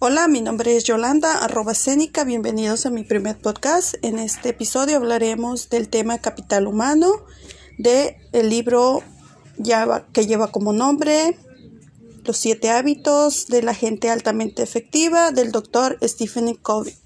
Hola, mi nombre es Yolanda, arroba Cénica. Bienvenidos a mi primer podcast. En este episodio hablaremos del tema capital humano del el libro que lleva como nombre Los siete hábitos de la gente altamente efectiva del doctor Stephen Covey.